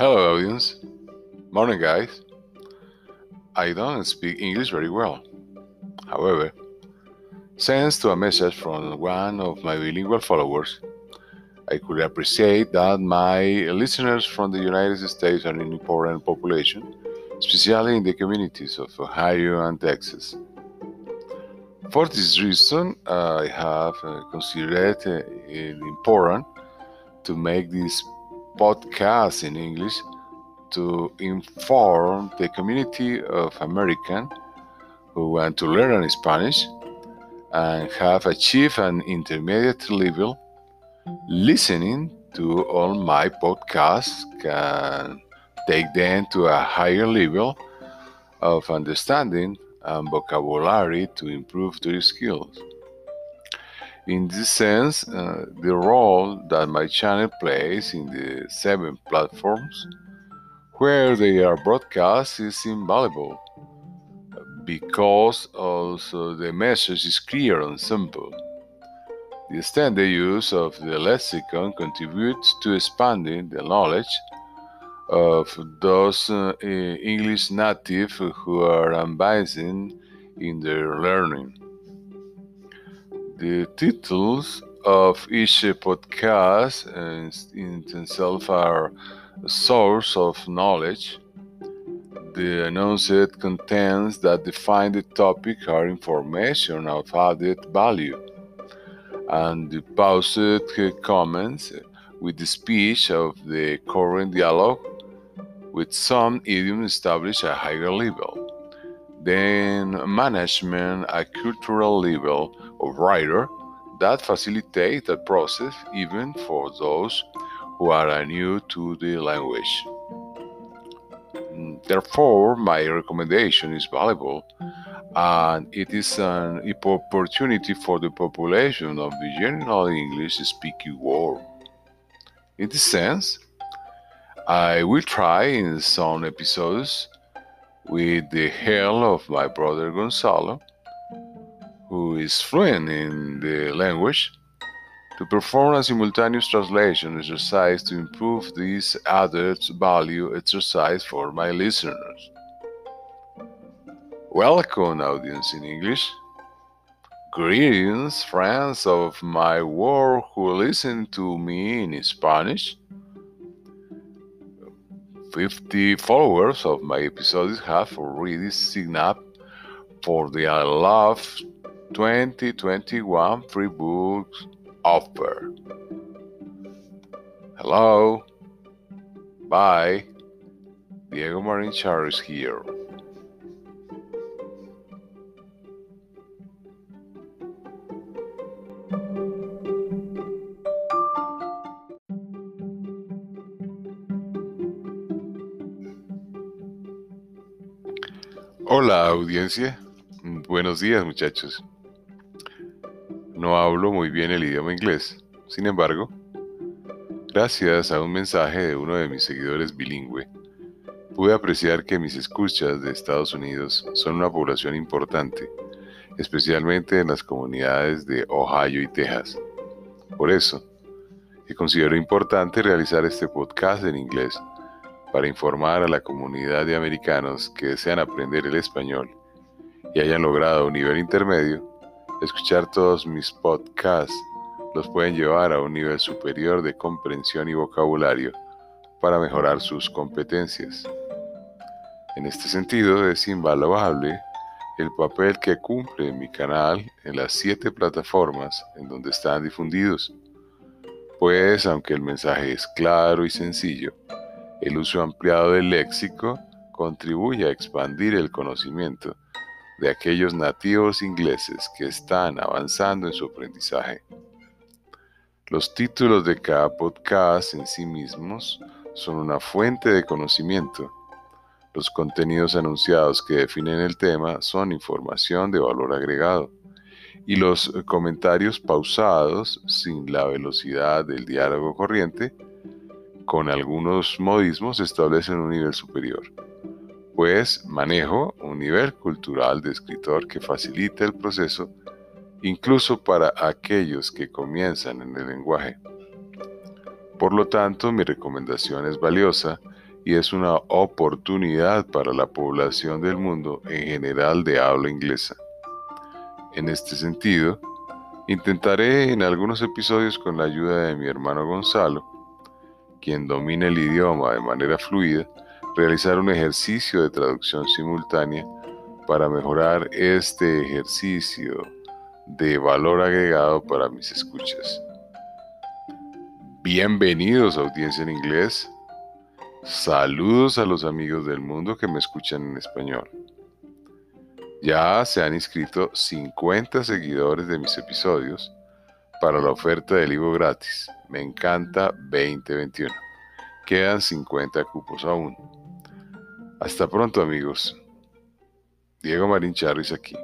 Hello, audience. Morning, guys. I don't speak English very well. However, thanks to a message from one of my bilingual followers, I could appreciate that my listeners from the United States are an important population, especially in the communities of Ohio and Texas. For this reason, I have uh, considered it important to make this podcast in English to inform the community of Americans who want to learn Spanish and have achieved an intermediate level. Listening to all my podcasts can take them to a higher level of understanding and vocabulary to improve their skills. In this sense, uh, the role that my channel plays in the seven platforms where they are broadcast is invaluable because also the message is clear and simple. The extended use of the lexicon contributes to expanding the knowledge of those uh, English native who are advancing in their learning. The titles of each podcast in themselves are a source of knowledge. The announced contents that define the topic are information of added value, and the paused comments with the speech of the current dialogue with some idiom establish a higher level. Then management a cultural level of writer that facilitate that process even for those who are new to the language. Mm, therefore, my recommendation is valuable and it is an opportunity for the population of the general English speaking world. In this sense, I will try in some episodes with the help of my brother Gonzalo, who is fluent in the language, to perform a simultaneous translation exercise to improve this added value exercise for my listeners. Welcome, audience in English. Greetings, friends of my world who listen to me in Spanish. 50 followers of my episodes have already signed up for the I Love 2021 free books offer. Hello. Bye. Diego Marin Charris here. Hola audiencia, buenos días muchachos. No hablo muy bien el idioma inglés, sin embargo, gracias a un mensaje de uno de mis seguidores bilingüe, pude apreciar que mis escuchas de Estados Unidos son una población importante, especialmente en las comunidades de Ohio y Texas. Por eso, que considero importante realizar este podcast en inglés para informar a la comunidad de americanos que desean aprender el español y hayan logrado un nivel intermedio, escuchar todos mis podcasts los pueden llevar a un nivel superior de comprensión y vocabulario para mejorar sus competencias. En este sentido es invaluable el papel que cumple mi canal en las siete plataformas en donde están difundidos, pues aunque el mensaje es claro y sencillo, el uso ampliado del léxico contribuye a expandir el conocimiento de aquellos nativos ingleses que están avanzando en su aprendizaje. Los títulos de cada podcast en sí mismos son una fuente de conocimiento. Los contenidos anunciados que definen el tema son información de valor agregado y los comentarios pausados sin la velocidad del diálogo corriente con algunos modismos establecen un nivel superior, pues manejo un nivel cultural de escritor que facilita el proceso incluso para aquellos que comienzan en el lenguaje. Por lo tanto, mi recomendación es valiosa y es una oportunidad para la población del mundo en general de habla inglesa. En este sentido, intentaré en algunos episodios con la ayuda de mi hermano Gonzalo, quien domina el idioma de manera fluida, realizar un ejercicio de traducción simultánea para mejorar este ejercicio de valor agregado para mis escuchas. Bienvenidos a Audiencia en Inglés. Saludos a los amigos del mundo que me escuchan en español. Ya se han inscrito 50 seguidores de mis episodios para la oferta del libro gratis. Me encanta 2021. Quedan 50 cupos aún. Hasta pronto amigos. Diego Marín Charris aquí.